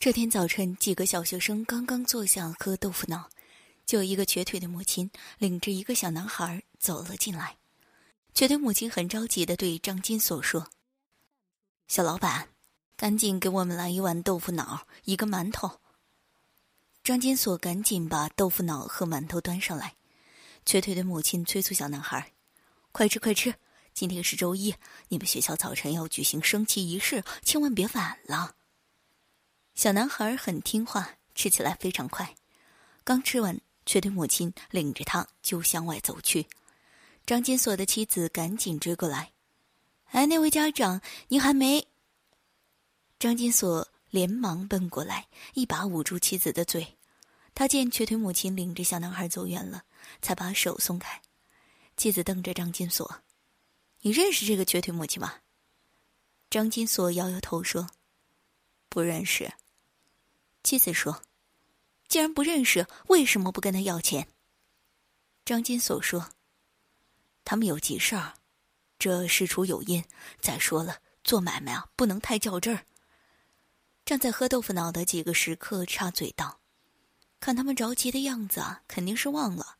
这天早晨，几个小学生刚刚坐下喝豆腐脑，就一个瘸腿的母亲领着一个小男孩走了进来。瘸腿母亲很着急的对张金锁说：“小老板，赶紧给我们来一碗豆腐脑，一个馒头。”张金锁赶紧把豆腐脑和馒头端上来。瘸腿的母亲催促小男孩：“快吃快吃，今天是周一，你们学校早晨要举行升旗仪式，千万别晚了。”小男孩很听话，吃起来非常快。刚吃完，瘸腿母亲领着他就向外走去。张金锁的妻子赶紧追过来：“哎，那位家长，您还没？”张金锁连忙奔过来，一把捂住妻子的嘴。他见瘸腿母亲领着小男孩走远了，才把手松开。妻子瞪着张金锁：“你认识这个瘸腿母亲吗？”张金锁摇摇头说：“不认识。”妻子说：“既然不认识，为什么不跟他要钱？”张金锁说：“他们有急事儿，这事出有因。再说了，做买卖啊，不能太较真儿。”站在喝豆腐脑的几个食客插嘴道：“看他们着急的样子啊，肯定是忘了。”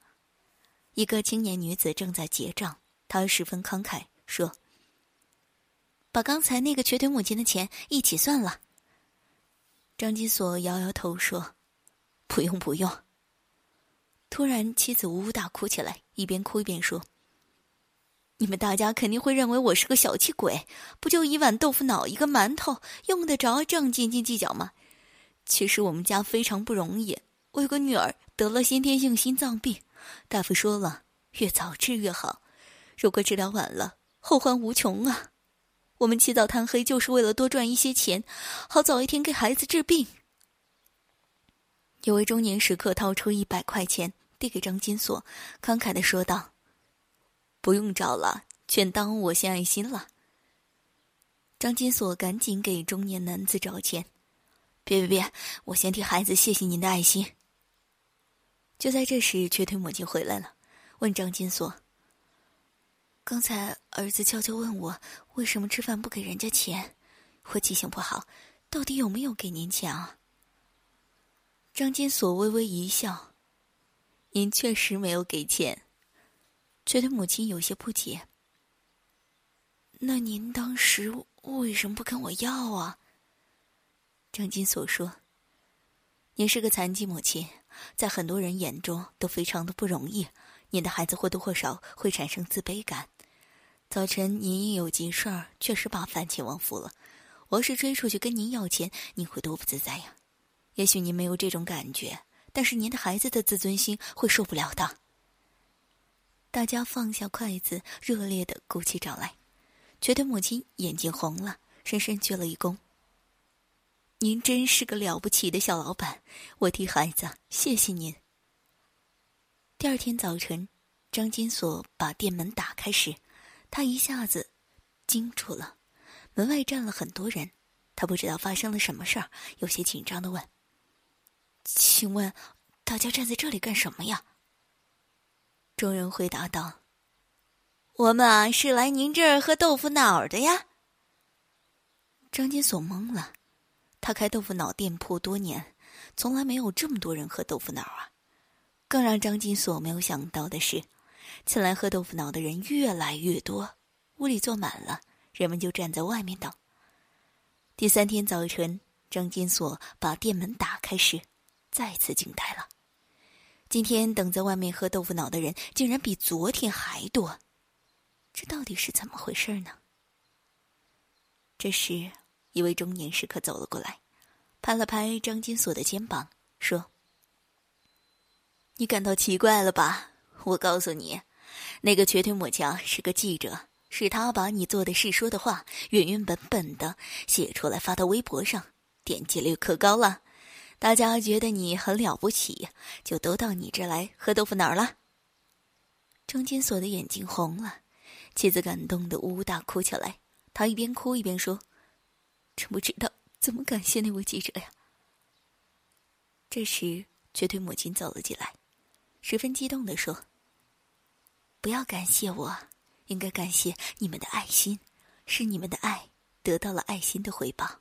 一个青年女子正在结账，她十分慷慨说：“把刚才那个瘸腿母亲的钱一起算了。”张金锁摇摇头说：“不用，不用。”突然，妻子呜呜大哭起来，一边哭一边说：“你们大家肯定会认为我是个小气鬼，不就一碗豆腐脑，一个馒头，用得着这样斤斤计较吗？其实我们家非常不容易，我有个女儿得了先天性心脏病，大夫说了，越早治越好，如果治疗晚了，后患无穷啊。”我们起早贪黑，就是为了多赚一些钱，好早一天给孩子治病。有位中年食客掏出一百块钱递给张金锁，慷慨的说道：“不用找了，全当我献爱心了。”张金锁赶紧给中年男子找钱：“别别别，我先替孩子谢谢您的爱心。”就在这时，瘸腿母亲回来了，问张金锁。刚才儿子悄悄问我，为什么吃饭不给人家钱？我记性不好，到底有没有给您钱啊？张金锁微微一笑：“您确实没有给钱。”觉得母亲有些不解。那您当时为什么不跟我要啊？张金锁说：“您是个残疾母亲，在很多人眼中都非常的不容易。”您的孩子或多或少会产生自卑感。早晨您因有急事儿，确实把饭钱忘付了。我要是追出去跟您要钱，您会多不自在呀。也许您没有这种感觉，但是您的孩子的自尊心会受不了的。大家放下筷子，热烈的鼓起掌来。觉得母亲眼睛红了，深深鞠了一躬。您真是个了不起的小老板，我替孩子谢谢您。第二天早晨，张金锁把店门打开时，他一下子惊住了。门外站了很多人，他不知道发生了什么事儿，有些紧张的问：“请问，大家站在这里干什么呀？”众人回答道：“我们啊，是来您这儿喝豆腐脑的呀。”张金锁懵了，他开豆腐脑店铺多年，从来没有这么多人喝豆腐脑啊。更让张金锁没有想到的是，前来喝豆腐脑的人越来越多，屋里坐满了，人们就站在外面等。第三天早晨，张金锁把店门打开时，再次惊呆了。今天等在外面喝豆腐脑的人竟然比昨天还多，这到底是怎么回事呢？这时，一位中年食客走了过来，拍了拍张金锁的肩膀，说。你感到奇怪了吧？我告诉你，那个瘸腿母亲是个记者，是他把你做的事、说的话原原本本的写出来发到微博上，点击率可高了。大家觉得你很了不起，就都到你这来喝豆腐脑了。张金锁的眼睛红了，妻子感动的呜呜大哭起来。他一边哭一边说：“真不知道怎么感谢那位记者呀。”这时，瘸腿母亲走了进来。十分激动地说：“不要感谢我，应该感谢你们的爱心，是你们的爱得到了爱心的回报。”